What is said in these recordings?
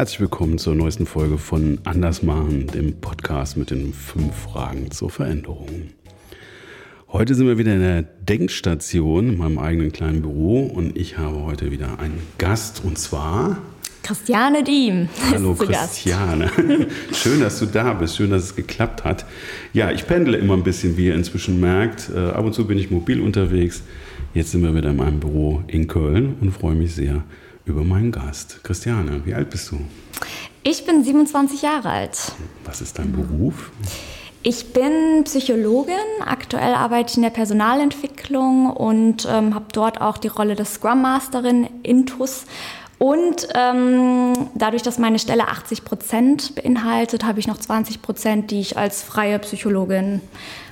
Herzlich willkommen zur neuesten Folge von Andersmachen, dem Podcast mit den fünf Fragen zur Veränderung. Heute sind wir wieder in der Denkstation in meinem eigenen kleinen Büro und ich habe heute wieder einen Gast und zwar Christiane Diem. Hallo Christiane. Schön, dass du da bist. Schön, dass es geklappt hat. Ja, ich pendle immer ein bisschen, wie ihr inzwischen merkt. Äh, ab und zu bin ich mobil unterwegs. Jetzt sind wir wieder in meinem Büro in Köln und freue mich sehr über meinen Gast. Christiane, wie alt bist du? Ich bin 27 Jahre alt. Was ist dein Beruf? Ich bin Psychologin. Aktuell arbeite ich in der Personalentwicklung und ähm, habe dort auch die Rolle des Scrum Masterin Intus. Und ähm, dadurch, dass meine Stelle 80 Prozent beinhaltet, habe ich noch 20 Prozent, die ich als freie Psychologin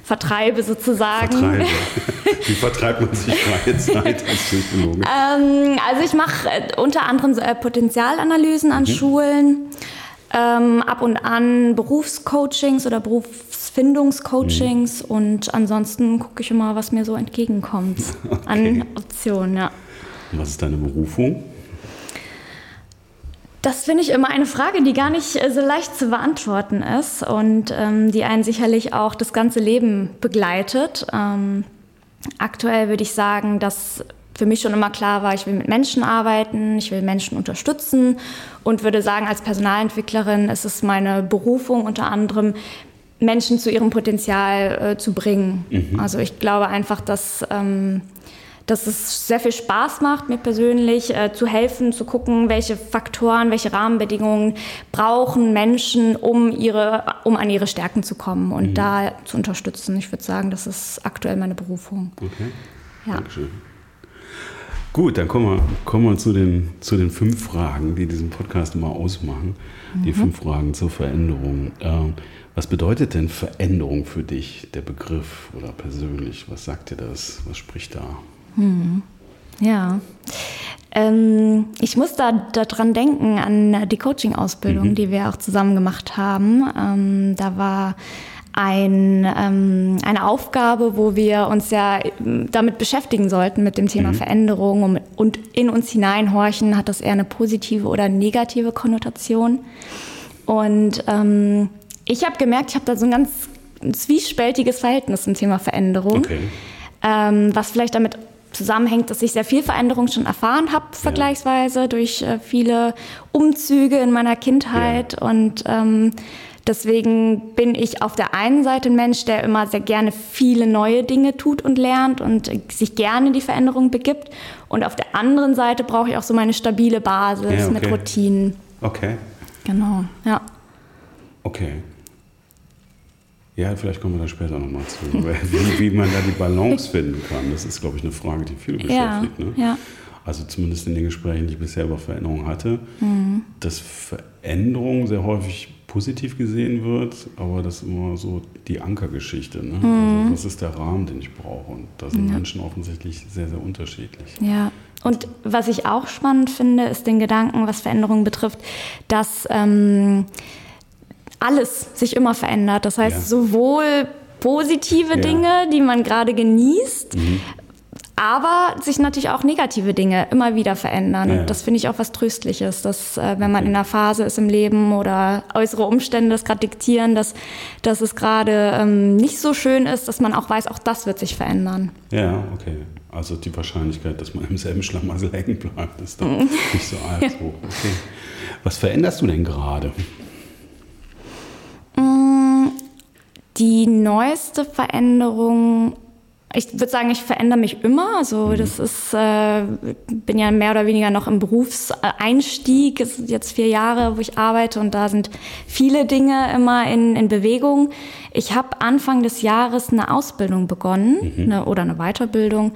vertreibe sozusagen. Vertreibe. Wie vertreibt man sich freie Zeit als Psychologe? ähm, also ich mache äh, unter anderem äh, Potenzialanalysen an mhm. Schulen, ähm, ab und an Berufscoachings oder Berufsfindungscoachings mhm. und ansonsten gucke ich immer, was mir so entgegenkommt okay. an Optionen. Ja. Und was ist deine Berufung? Das finde ich immer eine Frage, die gar nicht äh, so leicht zu beantworten ist und ähm, die einen sicherlich auch das ganze Leben begleitet. Ähm, aktuell würde ich sagen, dass für mich schon immer klar war, ich will mit Menschen arbeiten, ich will Menschen unterstützen und würde sagen, als Personalentwicklerin ist es meine Berufung unter anderem, Menschen zu ihrem Potenzial äh, zu bringen. Mhm. Also ich glaube einfach, dass ähm, dass es sehr viel Spaß macht, mir persönlich äh, zu helfen, zu gucken, welche Faktoren, welche Rahmenbedingungen brauchen Menschen, um, ihre, um an ihre Stärken zu kommen und mhm. da zu unterstützen. Ich würde sagen, das ist aktuell meine Berufung. Okay. Ja. Dankeschön. Gut, dann kommen wir, kommen wir zu, den, zu den fünf Fragen, die diesen Podcast immer ausmachen. Mhm. Die fünf Fragen zur Veränderung. Ähm, was bedeutet denn Veränderung für dich, der Begriff oder persönlich? Was sagt dir das? Was spricht da? Hm. Ja. Ähm, ich muss da daran denken, an die Coaching-Ausbildung, mhm. die wir auch zusammen gemacht haben. Ähm, da war ein, ähm, eine Aufgabe, wo wir uns ja damit beschäftigen sollten, mit dem Thema mhm. Veränderung und, und in uns hineinhorchen, hat das eher eine positive oder negative Konnotation. Und ähm, ich habe gemerkt, ich habe da so ein ganz zwiespältiges Verhältnis zum Thema Veränderung, okay. ähm, was vielleicht damit zusammenhängt, dass ich sehr viel Veränderung schon erfahren habe, ja. vergleichsweise durch äh, viele Umzüge in meiner Kindheit. Ja. Und ähm, deswegen bin ich auf der einen Seite ein Mensch, der immer sehr gerne viele neue Dinge tut und lernt und sich gerne in die Veränderung begibt. Und auf der anderen Seite brauche ich auch so meine stabile Basis ja, okay. mit Routinen. Okay. Genau, ja. Okay. Ja, vielleicht kommen wir da später nochmal zu. wie, wie, man da die Balance finden kann, das ist, glaube ich, eine Frage, die viele beschäftigt. Ja, ne? ja. Also zumindest in den Gesprächen, die ich bisher über Veränderung hatte, mhm. dass Veränderung sehr häufig positiv gesehen wird, aber das ist immer so die Ankergeschichte. Ne? Mhm. Also, was ist der Rahmen, den ich brauche? Und da sind ja. Menschen offensichtlich sehr, sehr unterschiedlich. Ja. Und was ich auch spannend finde, ist den Gedanken, was Veränderung betrifft, dass ähm, alles sich immer verändert. Das heißt, ja. sowohl positive ja. Dinge, die man gerade genießt, mhm. aber sich natürlich auch negative Dinge immer wieder verändern. Ja. Und das finde ich auch was Tröstliches, dass äh, wenn man in einer Phase ist im Leben oder äußere Umstände das gerade diktieren, dass, dass es gerade ähm, nicht so schön ist, dass man auch weiß, auch das wird sich verändern. Ja, okay. Also die Wahrscheinlichkeit, dass man im selben Schlamassel hängen bleibt, ist dann nicht so allzu hoch. Okay. Was veränderst du denn gerade? Die neueste Veränderung, ich würde sagen, ich verändere mich immer. Also mhm. das ist, äh, bin ja mehr oder weniger noch im Berufseinstieg. Es sind jetzt vier Jahre, wo ich arbeite und da sind viele Dinge immer in, in Bewegung. Ich habe Anfang des Jahres eine Ausbildung begonnen mhm. eine, oder eine Weiterbildung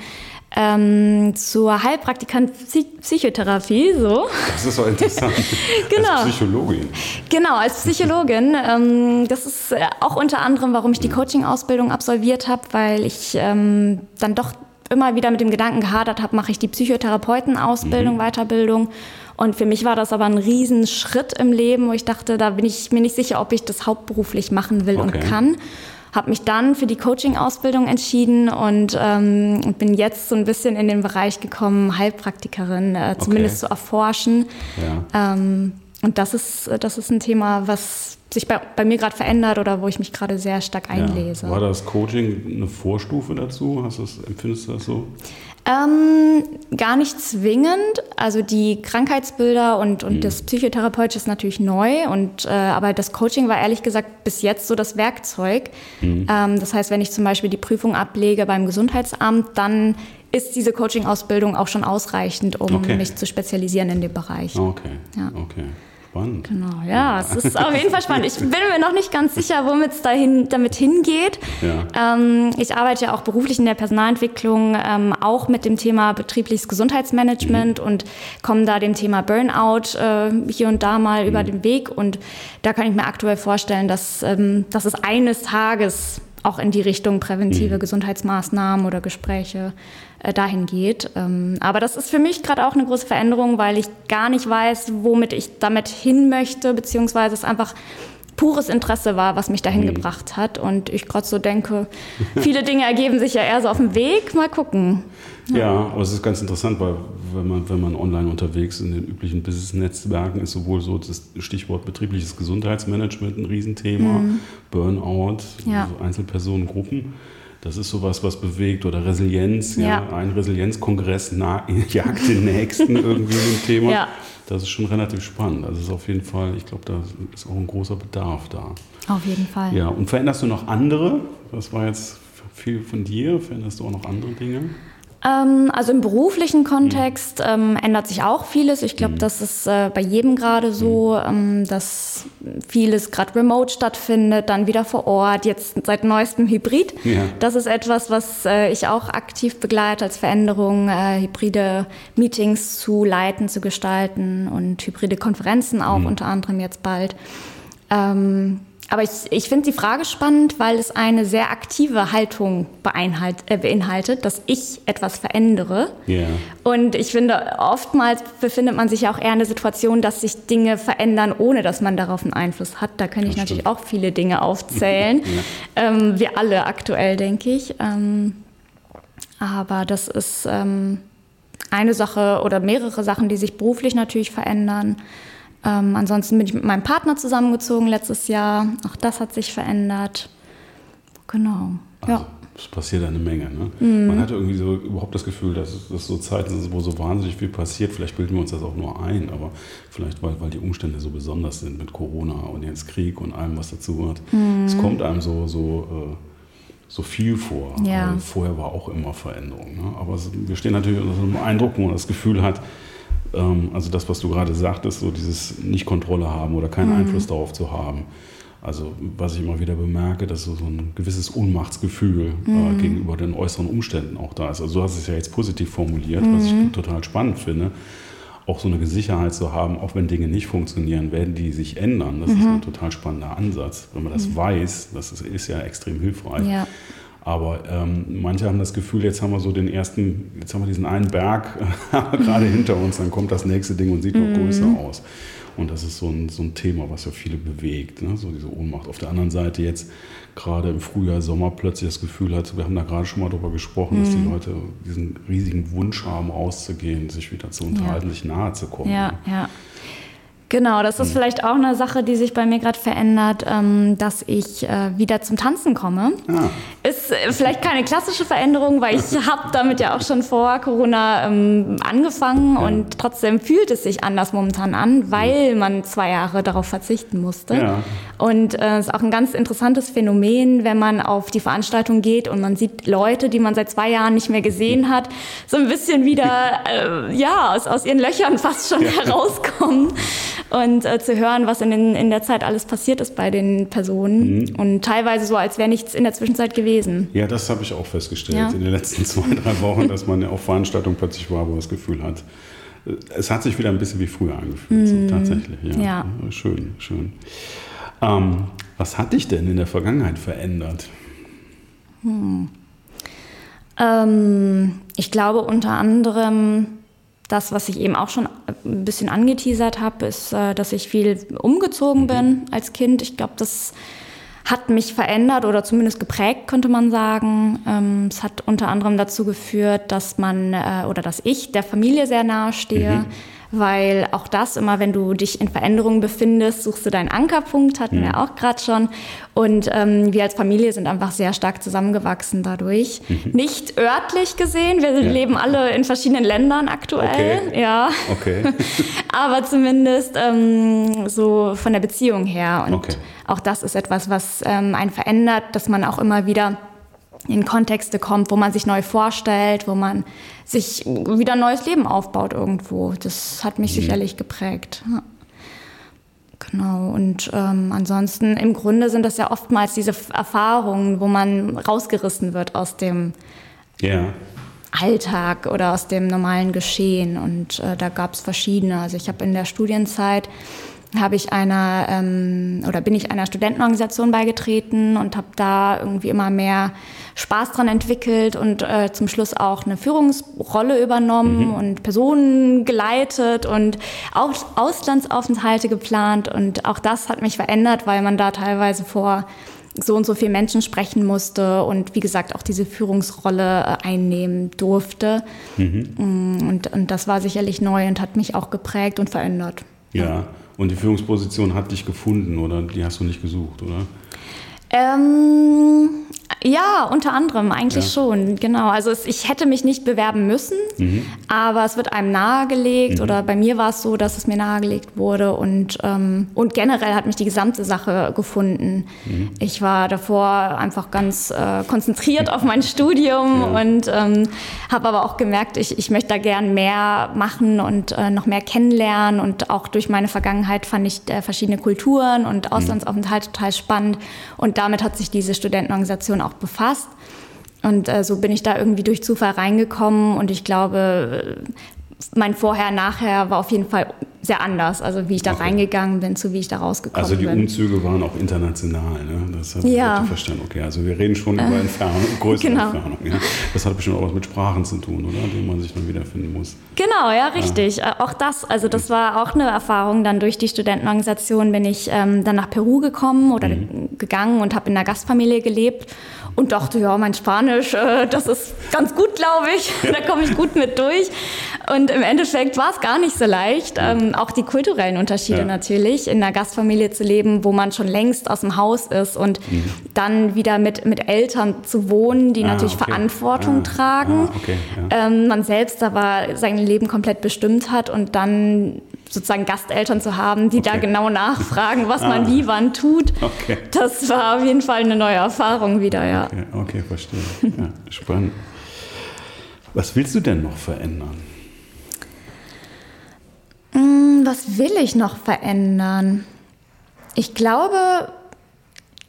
ähm, zur Heilpraktikant Psychotherapie. So. Das ist so interessant. genau. Als Psychologin. Genau, als Psychologin. Ähm, das ist äh, auch unter anderem, warum ich die Coaching-Ausbildung absolviert habe, weil ich ähm, dann doch immer wieder mit dem Gedanken gehadert habe, mache ich die Psychotherapeutenausbildung, mhm. Weiterbildung. Und für mich war das aber ein Riesenschritt im Leben, wo ich dachte, da bin ich mir nicht sicher, ob ich das hauptberuflich machen will okay. und kann habe mich dann für die Coaching-Ausbildung entschieden und ähm, bin jetzt so ein bisschen in den Bereich gekommen, Heilpraktikerin äh, zumindest okay. zu erforschen. Ja. Ähm, und das ist, das ist ein Thema, was sich bei, bei mir gerade verändert oder wo ich mich gerade sehr stark einlese. Ja. War das Coaching eine Vorstufe dazu? Hast das, empfindest du das so? Ähm, gar nicht zwingend. Also die Krankheitsbilder und, und mhm. das Psychotherapeutische ist natürlich neu. Und, äh, aber das Coaching war ehrlich gesagt bis jetzt so das Werkzeug. Mhm. Ähm, das heißt, wenn ich zum Beispiel die Prüfung ablege beim Gesundheitsamt, dann ist diese Coaching-Ausbildung auch schon ausreichend, um okay. mich zu spezialisieren in dem Bereich. Okay. Ja. okay. Spannend. Genau, ja, es ist auf jeden Fall spannend. Ich bin mir noch nicht ganz sicher, womit es dahin, damit hingeht. Ja. Ähm, ich arbeite ja auch beruflich in der Personalentwicklung, ähm, auch mit dem Thema betriebliches Gesundheitsmanagement mhm. und komme da dem Thema Burnout äh, hier und da mal mhm. über den Weg. Und da kann ich mir aktuell vorstellen, dass, ähm, dass es eines Tages auch in die Richtung präventive mhm. Gesundheitsmaßnahmen oder Gespräche äh, dahin geht. Ähm, aber das ist für mich gerade auch eine große Veränderung, weil ich gar nicht weiß, womit ich damit hin möchte, beziehungsweise es einfach pures Interesse war, was mich dahin mhm. gebracht hat. Und ich gerade so denke, viele Dinge ergeben sich ja eher so auf dem Weg. Mal gucken. Ja. ja, aber es ist ganz interessant, weil wenn man, wenn man online unterwegs in den üblichen Business-Netzwerken ist, sowohl so das Stichwort betriebliches Gesundheitsmanagement ein Riesenthema, mhm. Burnout, ja. also Einzelpersonengruppen. Das ist sowas, was bewegt oder Resilienz. Ja. ja. Ein Resilienzkongress jagt den nächsten irgendwie ein Thema. Ja. Das ist schon relativ spannend. Also ist auf jeden Fall, ich glaube, da ist auch ein großer Bedarf da. Auf jeden Fall. Ja, und veränderst du noch andere? Das war jetzt viel von dir. Veränderst du auch noch andere Dinge? Ähm, also im beruflichen Kontext mhm. ähm, ändert sich auch vieles. Ich glaube, mhm. das ist äh, bei jedem gerade so, mhm. ähm, dass vieles gerade remote stattfindet, dann wieder vor Ort, jetzt seit neuestem Hybrid. Ja. Das ist etwas, was äh, ich auch aktiv begleite als Veränderung, äh, hybride Meetings zu leiten, zu gestalten und hybride Konferenzen auch mhm. unter anderem jetzt bald. Ähm, aber ich, ich finde die Frage spannend, weil es eine sehr aktive Haltung äh, beinhaltet, dass ich etwas verändere. Yeah. Und ich finde, oftmals befindet man sich ja auch eher in der Situation, dass sich Dinge verändern, ohne dass man darauf einen Einfluss hat. Da kann ich natürlich auch viele Dinge aufzählen. ja. ähm, wir alle aktuell, denke ich. Ähm, aber das ist ähm, eine Sache oder mehrere Sachen, die sich beruflich natürlich verändern. Ähm, ansonsten bin ich mit meinem Partner zusammengezogen letztes Jahr. Auch das hat sich verändert. Genau. Also, ja. Es passiert eine Menge. Ne? Mhm. Man hat irgendwie so überhaupt das Gefühl, dass es so Zeiten sind, wo so wahnsinnig viel passiert. Vielleicht bilden wir uns das auch nur ein, aber vielleicht, weil, weil die Umstände so besonders sind mit Corona und jetzt Krieg und allem, was dazu hat. Mhm. Es kommt einem so, so, äh, so viel vor. Ja. Vorher war auch immer Veränderung. Ne? Aber wir stehen natürlich unter so einem Eindruck, wo man das Gefühl hat, ähm, also das, was du gerade sagtest, so dieses Nicht-Kontrolle haben oder keinen mhm. Einfluss darauf zu haben. Also was ich immer wieder bemerke, dass so, ein gewisses Ohnmachtsgefühl äh, mhm. äh, gegenüber den äußeren Umständen auch da ist. Also du hast es ja jetzt positiv formuliert, mhm. was ich mhm. total spannend finde. Auch so eine Sicherheit zu haben, auch wenn Dinge nicht funktionieren, werden die sich ändern. Das mhm. ist ein total spannender Ansatz. Wenn man das mhm. weiß, das ist, ist ja extrem hilfreich. Ja. Aber ähm, manche haben das Gefühl, jetzt haben wir so den ersten, jetzt haben wir diesen einen Berg gerade hinter uns, dann kommt das nächste Ding und sieht noch mhm. größer aus. Und das ist so ein, so ein Thema, was ja viele bewegt, ne? so diese Ohnmacht. Auf der anderen Seite jetzt gerade im Frühjahr, Sommer plötzlich das Gefühl hat, wir haben da gerade schon mal drüber gesprochen, mhm. dass die mhm. Leute diesen riesigen Wunsch haben, rauszugehen, sich wieder zu unterhalten, ja. sich nahe zu kommen. Ja, ja. Genau, das ist hm. vielleicht auch eine Sache, die sich bei mir gerade verändert, ähm, dass ich äh, wieder zum Tanzen komme. Ah. Ist äh, vielleicht keine klassische Veränderung, weil ich habe damit ja auch schon vor Corona ähm, angefangen ja. und trotzdem fühlt es sich anders momentan an, weil man zwei Jahre darauf verzichten musste. Ja. Und es äh, ist auch ein ganz interessantes Phänomen, wenn man auf die Veranstaltung geht und man sieht Leute, die man seit zwei Jahren nicht mehr gesehen hat, so ein bisschen wieder äh, ja aus, aus ihren Löchern fast schon ja. herauskommen und äh, zu hören, was in, den, in der Zeit alles passiert ist bei den Personen. Mhm. Und teilweise so, als wäre nichts in der Zwischenzeit gewesen. Ja, das habe ich auch festgestellt ja. in den letzten zwei, drei Wochen, dass man auf Veranstaltungen plötzlich war, wo man das Gefühl hat, äh, es hat sich wieder ein bisschen wie früher angefühlt. Mhm. So, tatsächlich, ja. ja. Schön, schön. Ähm, was hat dich denn in der Vergangenheit verändert? Hm. Ähm, ich glaube unter anderem das, was ich eben auch schon ein bisschen angeteasert habe, ist, äh, dass ich viel umgezogen bin als Kind. Ich glaube, das hat mich verändert oder zumindest geprägt, könnte man sagen. Ähm, es hat unter anderem dazu geführt, dass man äh, oder dass ich der Familie sehr nahe stehe. Mhm weil auch das immer, wenn du dich in Veränderungen befindest, suchst du deinen Ankerpunkt, hatten mhm. wir auch gerade schon. Und ähm, wir als Familie sind einfach sehr stark zusammengewachsen dadurch. Mhm. Nicht örtlich gesehen, wir ja. leben alle in verschiedenen Ländern aktuell, okay. ja. Okay. Aber zumindest ähm, so von der Beziehung her. Und okay. auch das ist etwas, was ähm, einen verändert, dass man auch immer wieder in Kontexte kommt, wo man sich neu vorstellt, wo man sich wieder ein neues Leben aufbaut irgendwo. Das hat mich mhm. sicherlich geprägt. Ja. Genau, und ähm, ansonsten im Grunde sind das ja oftmals diese Erfahrungen, wo man rausgerissen wird aus dem yeah. Alltag oder aus dem normalen Geschehen. Und äh, da gab es verschiedene. Also ich habe in der Studienzeit habe ich einer ähm, oder bin ich einer Studentenorganisation beigetreten und habe da irgendwie immer mehr Spaß dran entwickelt und äh, zum Schluss auch eine Führungsrolle übernommen mhm. und Personen geleitet und auch Auslandsaufenthalte geplant und auch das hat mich verändert, weil man da teilweise vor so und so vielen Menschen sprechen musste und wie gesagt auch diese Führungsrolle äh, einnehmen durfte. Mhm. Mm, und, und das war sicherlich neu und hat mich auch geprägt und verändert. Ja. Und die Führungsposition hat dich gefunden oder die hast du nicht gesucht, oder? Ähm, ja, unter anderem eigentlich ja. schon, genau. Also es, ich hätte mich nicht bewerben müssen, mhm. aber es wird einem nahegelegt mhm. oder bei mir war es so, dass es mir nahegelegt wurde und, ähm, und generell hat mich die gesamte Sache gefunden. Mhm. Ich war davor einfach ganz äh, konzentriert auf mein Studium ja. und ähm, habe aber auch gemerkt, ich, ich möchte da gern mehr machen und äh, noch mehr kennenlernen und auch durch meine Vergangenheit fand ich äh, verschiedene Kulturen und mhm. Auslandsaufenthalt total spannend und damit hat sich diese Studentenorganisation auch befasst. Und äh, so bin ich da irgendwie durch Zufall reingekommen und ich glaube, mein Vorher-Nachher war auf jeden Fall sehr anders, also wie ich da okay. reingegangen bin, zu wie ich da rausgekommen bin. Also die bin. Umzüge waren auch international, ne? Das habe ja. ich verstanden. Okay, also wir reden schon äh, über Entfernung, größere genau. Entfernung. Ja? Das hat bestimmt auch was mit Sprachen zu tun, oder? Die man sich dann wiederfinden muss. Genau, ja, richtig. Ja. Äh, auch das, also das war auch eine Erfahrung. Dann durch die Studentenorganisation bin ich ähm, dann nach Peru gekommen oder mhm. gegangen und habe in einer Gastfamilie gelebt und dachte, ja, mein Spanisch, äh, das ist ganz gut, glaube ich. Da komme ich gut mit durch. Und im Endeffekt war es gar nicht so leicht. Ähm, auch die kulturellen Unterschiede ja. natürlich, in einer Gastfamilie zu leben, wo man schon längst aus dem Haus ist und mhm. dann wieder mit, mit Eltern zu wohnen, die ah, natürlich okay. Verantwortung ah, tragen. Ah, okay, ja. ähm, man selbst aber sein Leben komplett bestimmt hat und dann sozusagen Gasteltern zu haben, die okay. da genau nachfragen, was ah. man wie wann tut. Okay. Das war auf jeden Fall eine neue Erfahrung wieder, ja. Okay, okay verstehe. Ja, spannend. Was willst du denn noch verändern? Mm, was will ich noch verändern? Ich glaube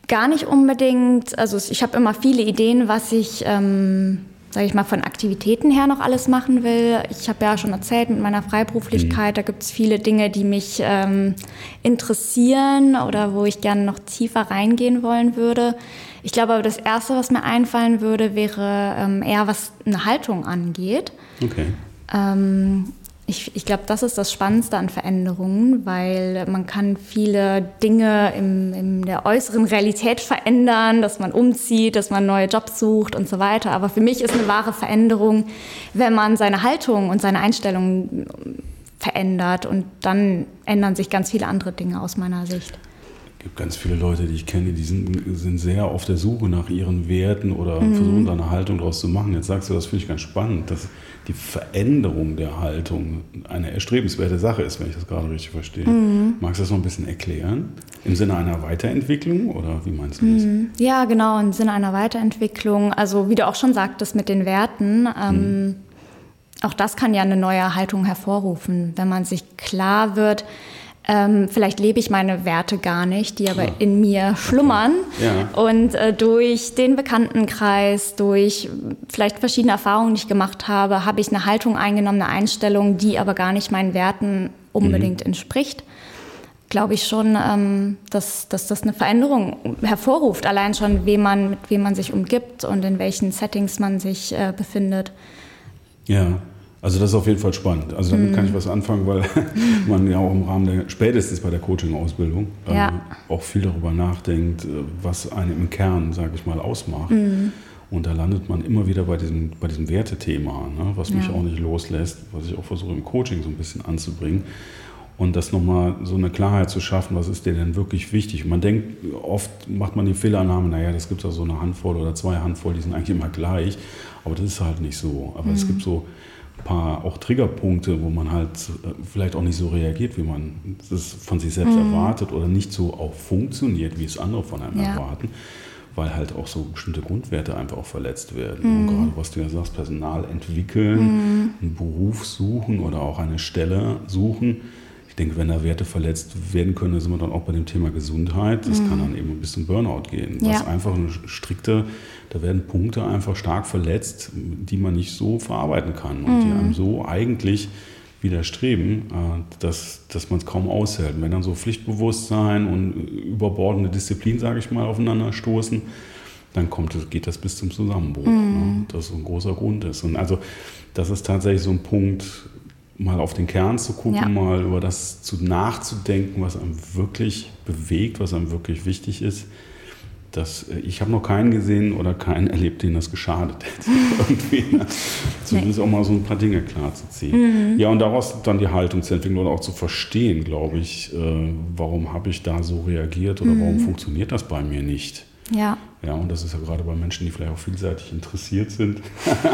gar nicht unbedingt, also ich habe immer viele Ideen, was ich ähm, sage ich mal, von Aktivitäten her noch alles machen will. Ich habe ja schon erzählt mit meiner Freiberuflichkeit, mhm. da gibt es viele Dinge, die mich ähm, interessieren oder wo ich gerne noch tiefer reingehen wollen würde. Ich glaube aber, das Erste, was mir einfallen würde, wäre ähm, eher, was eine Haltung angeht. Okay. Ähm, ich, ich glaube, das ist das Spannendste an Veränderungen, weil man kann viele Dinge im, in der äußeren Realität verändern, dass man umzieht, dass man neue Jobs sucht und so weiter. Aber für mich ist eine wahre Veränderung, wenn man seine Haltung und seine Einstellung verändert und dann ändern sich ganz viele andere Dinge aus meiner Sicht gibt ganz viele Leute, die ich kenne, die sind, sind sehr auf der Suche nach ihren Werten oder mhm. versuchen da eine Haltung draus zu machen. Jetzt sagst du, das finde ich ganz spannend, dass die Veränderung der Haltung eine erstrebenswerte Sache ist, wenn ich das gerade richtig verstehe. Mhm. Magst du das noch ein bisschen erklären? Im Sinne einer Weiterentwicklung oder wie meinst du das? Mhm. Ja, genau, im Sinne einer Weiterentwicklung. Also wie du auch schon sagtest mit den Werten. Ähm, mhm. auch das kann ja eine neue Haltung hervorrufen, wenn man sich klar wird, ähm, vielleicht lebe ich meine Werte gar nicht, die aber in mir schlummern. Ja. Und äh, durch den Bekanntenkreis, durch vielleicht verschiedene Erfahrungen, die ich gemacht habe, habe ich eine Haltung eingenommen, eine Einstellung, die aber gar nicht meinen Werten unbedingt mhm. entspricht. Glaube ich schon, ähm, dass, dass das eine Veränderung hervorruft, allein schon, wem man, mit wem man sich umgibt und in welchen Settings man sich äh, befindet. Ja, also das ist auf jeden Fall spannend. Also damit mhm. kann ich was anfangen, weil man ja auch im Rahmen der, spätestens bei der Coaching-Ausbildung, ja. ähm, auch viel darüber nachdenkt, äh, was einen im Kern, sage ich mal, ausmacht. Mhm. Und da landet man immer wieder bei diesem, bei diesem Wertethema, ne, was mich auch nicht loslässt, was ich auch versuche im Coaching so ein bisschen anzubringen. Und das nochmal so eine Klarheit zu schaffen, was ist dir denn wirklich wichtig? Man denkt, oft macht man die Fehlerannahme, naja, das gibt ja so eine Handvoll oder zwei Handvoll, die sind eigentlich immer gleich. Aber das ist halt nicht so. Aber mhm. es gibt so paar auch Triggerpunkte, wo man halt äh, vielleicht auch nicht so reagiert, wie man das von sich selbst mhm. erwartet oder nicht so auch funktioniert, wie es andere von einem ja. erwarten weil halt auch so bestimmte Grundwerte einfach auch verletzt werden. Mhm. Und gerade was du ja sagst, Personal entwickeln, mhm. einen Beruf suchen oder auch eine Stelle suchen. Ich denke, wenn da Werte verletzt werden können, sind wir dann auch bei dem Thema Gesundheit. Das mhm. kann dann eben bis zum Burnout gehen. Ja. Was einfach eine strikte, da werden Punkte einfach stark verletzt, die man nicht so verarbeiten kann und die mhm. einem so eigentlich widerstreben, äh, dass, dass man es kaum aushält. wenn dann so Pflichtbewusstsein und überbordende Disziplin, sage ich mal, aufeinander stoßen, dann kommt, geht das bis zum Zusammenbruch. Mhm. Ne? Das so ein großer Grund ist. Und also das ist tatsächlich so ein Punkt, mal auf den Kern zu gucken, ja. mal über das zu nachzudenken, was einem wirklich bewegt, was einem wirklich wichtig ist das, äh, ich habe noch keinen gesehen oder keinen erlebt, den das geschadet hätte. Ne? Zumindest nee. auch mal so ein paar Dinge klar zu ziehen. Mhm. Ja, und daraus dann die Haltung zu entwickeln oder auch zu verstehen, glaube ich, äh, warum habe ich da so reagiert oder mhm. warum funktioniert das bei mir nicht. Ja. Ja, und das ist ja gerade bei Menschen, die vielleicht auch vielseitig interessiert sind.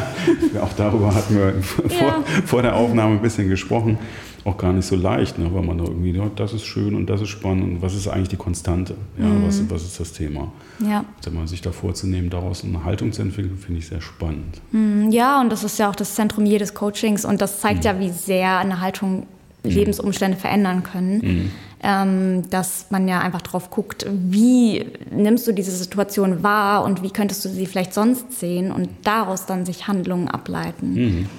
auch darüber hatten wir ja. vor, vor der Aufnahme ein bisschen gesprochen auch gar nicht so leicht, ne? weil man da irgendwie, ja, das ist schön und das ist spannend und was ist eigentlich die Konstante? Ja, mhm. was, was ist das Thema? Ja. Sag mal, sich da vorzunehmen, daraus eine Haltung zu entwickeln, finde ich sehr spannend. Mhm, ja, und das ist ja auch das Zentrum jedes Coachings und das zeigt mhm. ja, wie sehr eine Haltung mhm. Lebensumstände verändern können. Ähm, dass man ja einfach drauf guckt, wie nimmst du diese Situation wahr und wie könntest du sie vielleicht sonst sehen und daraus dann sich Handlungen ableiten. Mhm.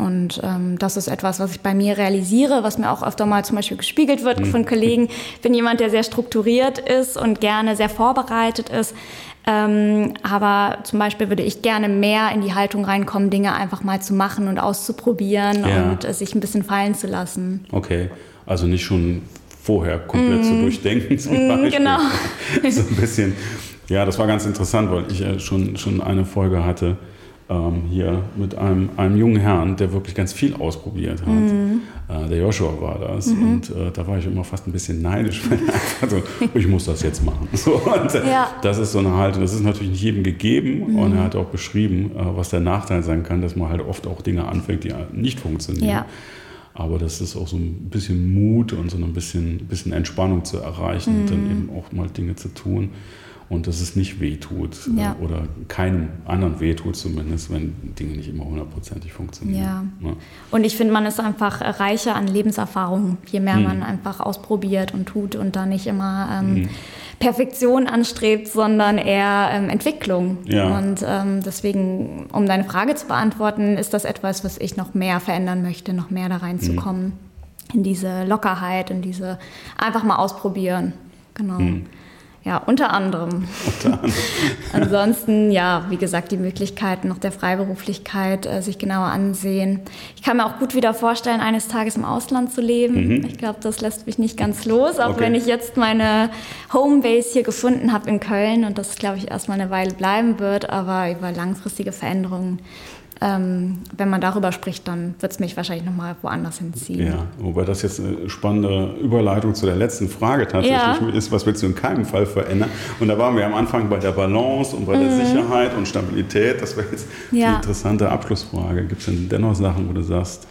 Und ähm, das ist etwas, was ich bei mir realisiere, was mir auch öfter mal zum Beispiel gespiegelt wird mhm. von Kollegen. Ich bin jemand, der sehr strukturiert ist und gerne sehr vorbereitet ist. Ähm, aber zum Beispiel würde ich gerne mehr in die Haltung reinkommen, Dinge einfach mal zu machen und auszuprobieren ja. und äh, sich ein bisschen fallen zu lassen. Okay, also nicht schon vorher komplett mm. zu durchdenken zum mm, Beispiel. Genau. so ein bisschen. Ja, das war ganz interessant, weil ich äh, schon, schon eine Folge hatte ähm, hier mit einem, einem jungen Herrn, der wirklich ganz viel ausprobiert hat. Mhm. Äh, der Joshua war das. Mhm. Und äh, da war ich immer fast ein bisschen neidisch, weil einfach so, ich muss das jetzt machen. So, und, äh, ja. Das ist so eine Haltung, das ist natürlich nicht jedem gegeben. Mhm. Und er hat auch beschrieben, äh, was der Nachteil sein kann, dass man halt oft auch Dinge anfängt, die nicht funktionieren. Ja. Aber das ist auch so ein bisschen Mut und so ein bisschen, bisschen Entspannung zu erreichen und dann mhm. eben auch mal Dinge zu tun und dass es nicht wehtut äh, ja. oder keinem anderen wehtut zumindest, wenn Dinge nicht immer hundertprozentig funktionieren. Ja. ja. Und ich finde, man ist einfach reicher an Lebenserfahrung, je mehr hm. man einfach ausprobiert und tut und da nicht immer ähm, hm. Perfektion anstrebt, sondern eher ähm, Entwicklung. Ja. Und ähm, deswegen, um deine Frage zu beantworten, ist das etwas, was ich noch mehr verändern möchte, noch mehr da reinzukommen. Hm. In diese Lockerheit, in diese einfach mal ausprobieren. Genau. Hm. Ja, unter anderem. Unter anderem. Ansonsten, ja, wie gesagt, die Möglichkeiten noch der Freiberuflichkeit äh, sich genauer ansehen. Ich kann mir auch gut wieder vorstellen, eines Tages im Ausland zu leben. Mhm. Ich glaube, das lässt mich nicht ganz los, auch okay. wenn ich jetzt meine Homebase hier gefunden habe in Köln und das, glaube ich, erstmal eine Weile bleiben wird, aber über langfristige Veränderungen ähm, wenn man darüber spricht, dann wird es mich wahrscheinlich nochmal woanders hinziehen. Ja, wobei das jetzt eine spannende Überleitung zu der letzten Frage tatsächlich ja. ist, was willst du in keinem Fall verändern? Und da waren wir am Anfang bei der Balance und bei mhm. der Sicherheit und Stabilität. Das wäre jetzt ja. die interessante Abschlussfrage. Gibt es denn dennoch Sachen, wo du sagst,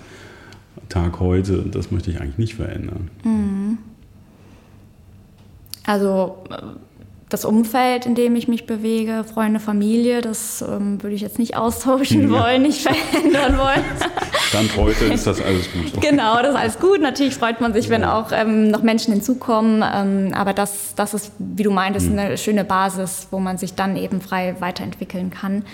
Tag heute, das möchte ich eigentlich nicht verändern? Mhm. Also das Umfeld, in dem ich mich bewege, Freunde, Familie, das ähm, würde ich jetzt nicht austauschen ja. wollen, nicht verändern wollen. Stand heute ist das alles gut. Genau, das ist alles gut. Natürlich freut man sich, ja. wenn auch ähm, noch Menschen hinzukommen. Ähm, aber das, das ist, wie du meintest, hm. eine schöne Basis, wo man sich dann eben frei weiterentwickeln kann.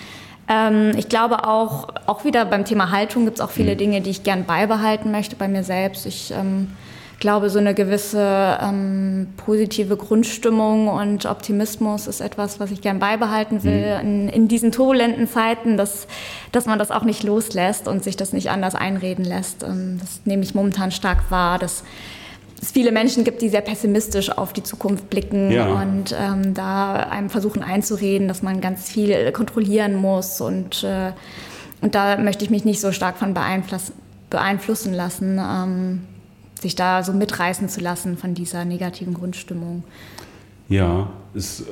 Ähm, ich glaube auch, auch wieder beim Thema Haltung gibt es auch viele hm. Dinge, die ich gern beibehalten möchte bei mir selbst. Ich ähm, glaube, so eine gewisse ähm, positive Grundstimmung und Optimismus ist etwas, was ich gern beibehalten will mhm. in, in, diesen turbulenten Zeiten, dass, dass man das auch nicht loslässt und sich das nicht anders einreden lässt. Ähm, das nehme ich momentan stark wahr, dass es viele Menschen gibt, die sehr pessimistisch auf die Zukunft blicken ja. und ähm, da einem versuchen einzureden, dass man ganz viel kontrollieren muss und, äh, und da möchte ich mich nicht so stark von beeinflussen, beeinflussen lassen, ähm, sich da so mitreißen zu lassen von dieser negativen Grundstimmung. Ja, ist, äh,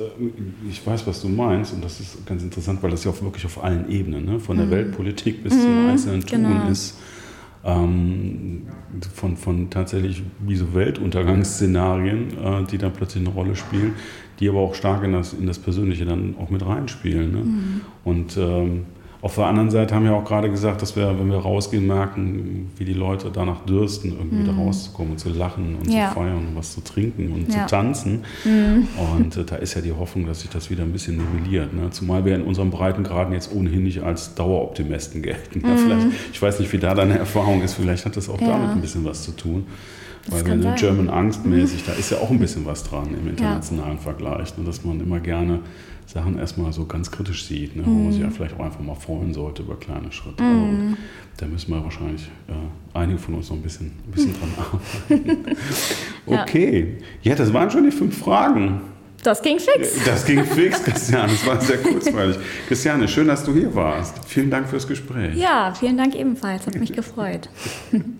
ich weiß, was du meinst und das ist ganz interessant, weil das ja auch wirklich auf allen Ebenen, ne? von der mhm. Weltpolitik bis mhm, zum einzelnen Tun genau. ist ähm, von, von tatsächlich wie so Weltuntergangsszenarien, äh, die dann plötzlich eine Rolle spielen, die aber auch stark in das, in das Persönliche dann auch mit reinspielen. Ne? Mhm. Und ähm, auf der anderen Seite haben wir auch gerade gesagt, dass wir, wenn wir rausgehen, merken, wie die Leute danach dürsten, irgendwie mhm. da rauszukommen und zu lachen und ja. zu feiern und was zu trinken und ja. zu tanzen. Mhm. Und äh, da ist ja die Hoffnung, dass sich das wieder ein bisschen nivelliert. Ne? Zumal wir in unserem Breitengraden jetzt ohnehin nicht als Daueroptimisten gelten. Mhm. Ja, vielleicht, ich weiß nicht, wie da deine Erfahrung ist, vielleicht hat das auch damit ein bisschen was zu tun. Das Weil wenn du German Angstmäßig, da ist ja auch ein bisschen was dran im internationalen Vergleich, ne? dass man immer gerne Sachen erstmal so ganz kritisch sieht, ne? wo man sich ja mhm. vielleicht auch einfach mal freuen sollte über kleine Schritte. Mhm. da müssen wir wahrscheinlich äh, einige von uns noch ein bisschen, ein bisschen dran arbeiten. okay, ja. ja, das waren schon die fünf Fragen. Das ging fix. Das ging fix, Christiane. Das war sehr kurzweilig. Christiane, schön, dass du hier warst. Vielen Dank fürs Gespräch. Ja, vielen Dank ebenfalls. Hat mich gefreut.